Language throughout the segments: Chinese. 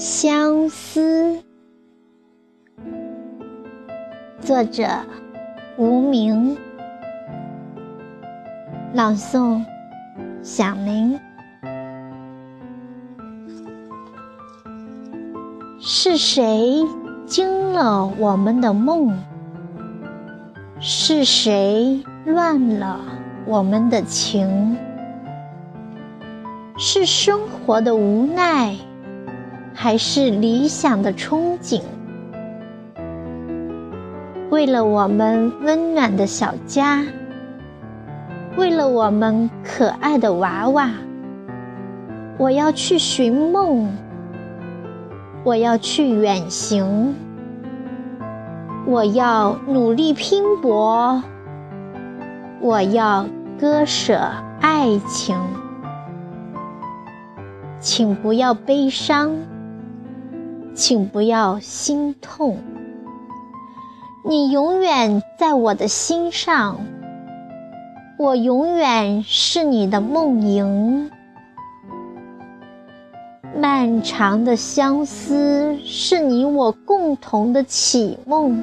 相思，作者无名，朗诵响铃。是谁惊了我们的梦？是谁乱了我们的情？是生活的无奈？还是理想的憧憬。为了我们温暖的小家，为了我们可爱的娃娃，我要去寻梦，我要去远行，我要努力拼搏，我要割舍爱情。请不要悲伤。请不要心痛，你永远在我的心上，我永远是你的梦萦。漫长的相思是你我共同的启梦，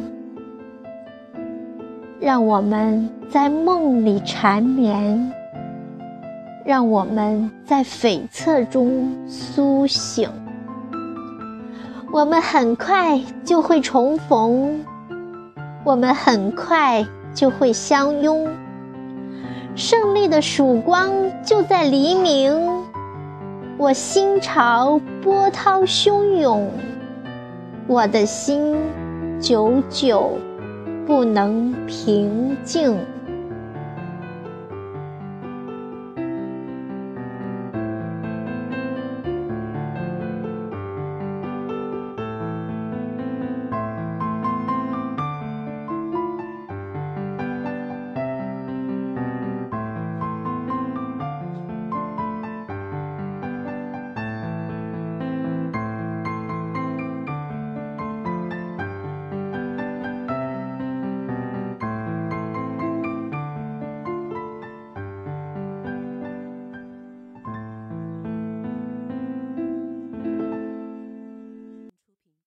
让我们在梦里缠绵，让我们在悱恻中苏醒。我们很快就会重逢，我们很快就会相拥。胜利的曙光就在黎明，我心潮波涛汹涌，我的心久久不能平静。